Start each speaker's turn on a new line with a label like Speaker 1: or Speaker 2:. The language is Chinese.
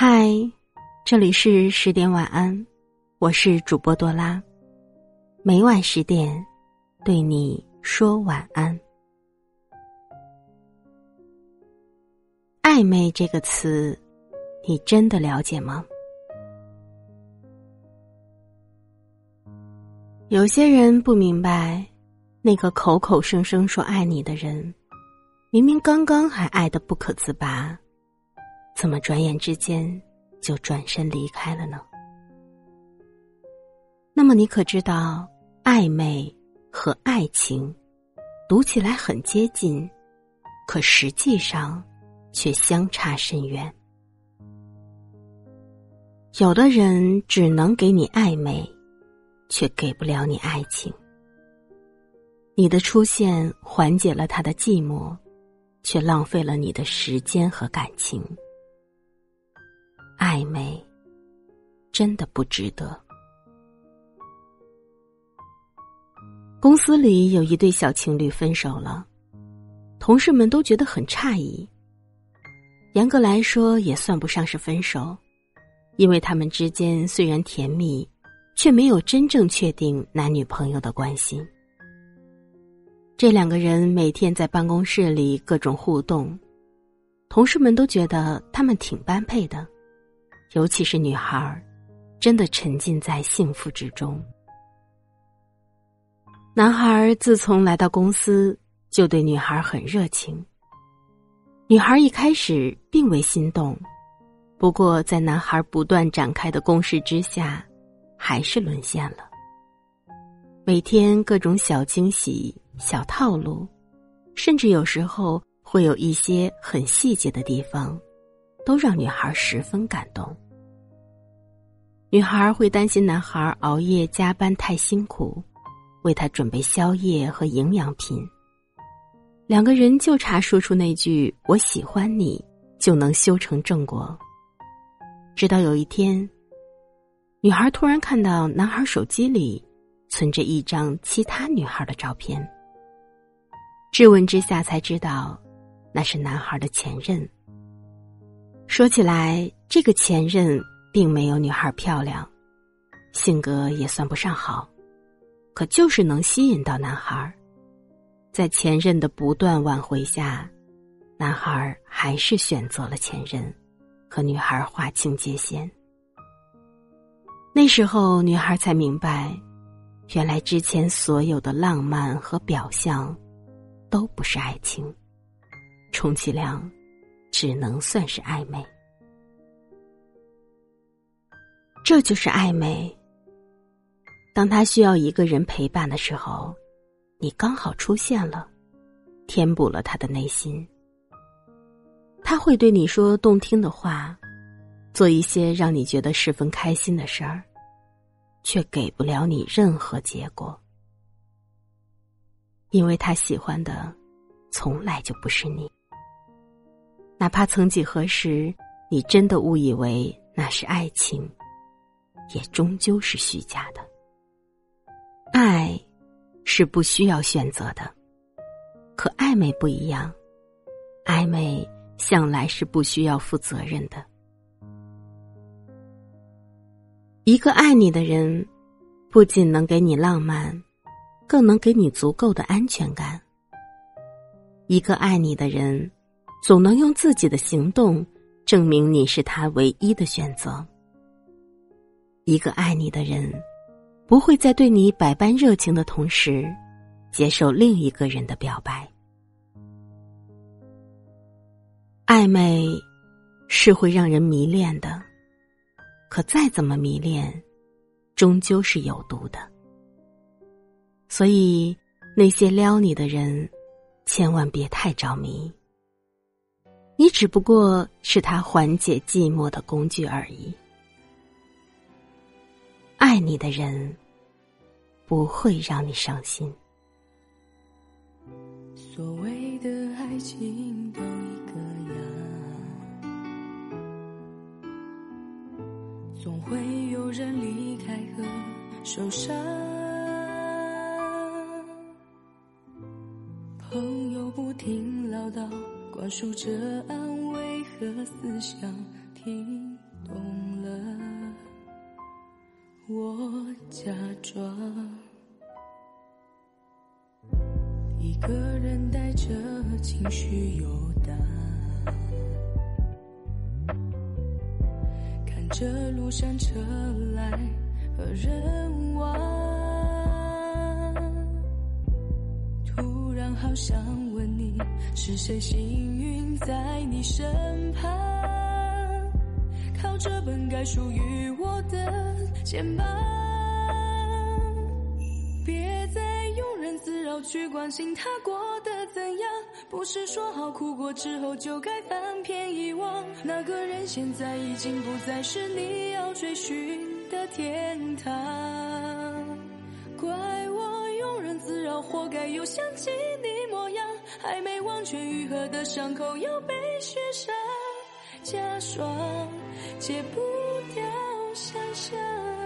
Speaker 1: 嗨，这里是十点晚安，我是主播多拉。每晚十点，对你说晚安。暧昧这个词，你真的了解吗？有些人不明白，那个口口声声说爱你的人，明明刚刚还爱得不可自拔。怎么转眼之间就转身离开了呢？那么你可知道，暧昧和爱情读起来很接近，可实际上却相差甚远。有的人只能给你暧昧，却给不了你爱情。你的出现缓解了他的寂寞，却浪费了你的时间和感情。暧昧真的不值得。公司里有一对小情侣分手了，同事们都觉得很诧异。严格来说，也算不上是分手，因为他们之间虽然甜蜜，却没有真正确定男女朋友的关系。这两个人每天在办公室里各种互动，同事们都觉得他们挺般配的。尤其是女孩儿，真的沉浸在幸福之中。男孩自从来到公司，就对女孩很热情。女孩一开始并未心动，不过在男孩不断展开的攻势之下，还是沦陷了。每天各种小惊喜、小套路，甚至有时候会有一些很细节的地方。都让女孩十分感动。女孩会担心男孩熬夜加班太辛苦，为他准备宵夜和营养品。两个人就差说出那句“我喜欢你”，就能修成正果。直到有一天，女孩突然看到男孩手机里存着一张其他女孩的照片，质问之下才知道，那是男孩的前任。说起来，这个前任并没有女孩漂亮，性格也算不上好，可就是能吸引到男孩。在前任的不断挽回下，男孩还是选择了前任，和女孩划清界限。那时候，女孩才明白，原来之前所有的浪漫和表象，都不是爱情，充其量。只能算是暧昧，这就是暧昧。当他需要一个人陪伴的时候，你刚好出现了，填补了他的内心。他会对你说动听的话，做一些让你觉得十分开心的事儿，却给不了你任何结果，因为他喜欢的从来就不是你。哪怕曾几何时，你真的误以为那是爱情，也终究是虚假的。爱，是不需要选择的，可暧昧不一样，暧昧向来是不需要负责任的。一个爱你的人，不仅能给你浪漫，更能给你足够的安全感。一个爱你的人。总能用自己的行动证明你是他唯一的选择。一个爱你的人，不会在对你百般热情的同时，接受另一个人的表白。暧昧是会让人迷恋的，可再怎么迷恋，终究是有毒的。所以，那些撩你的人，千万别太着迷。你只不过是他缓解寂寞的工具而已。爱你的人不会让你伤心。
Speaker 2: 所谓的爱情都一个样，总会有人离开和受伤。朋友不停唠叨。灌输着安慰和思想，听懂了，我假装一个人带着情绪游荡，看着路上车来和人往，好想问你，是谁幸运在你身旁，靠着本该属于我的肩膀。别再庸人自扰去关心他过得怎样，不是说好哭过之后就该翻篇遗忘。那个人现在已经不再是你要追寻的天堂。怪活该又想起你模样，还没完全愈合的伤口又被雪上加霜，戒不掉想象。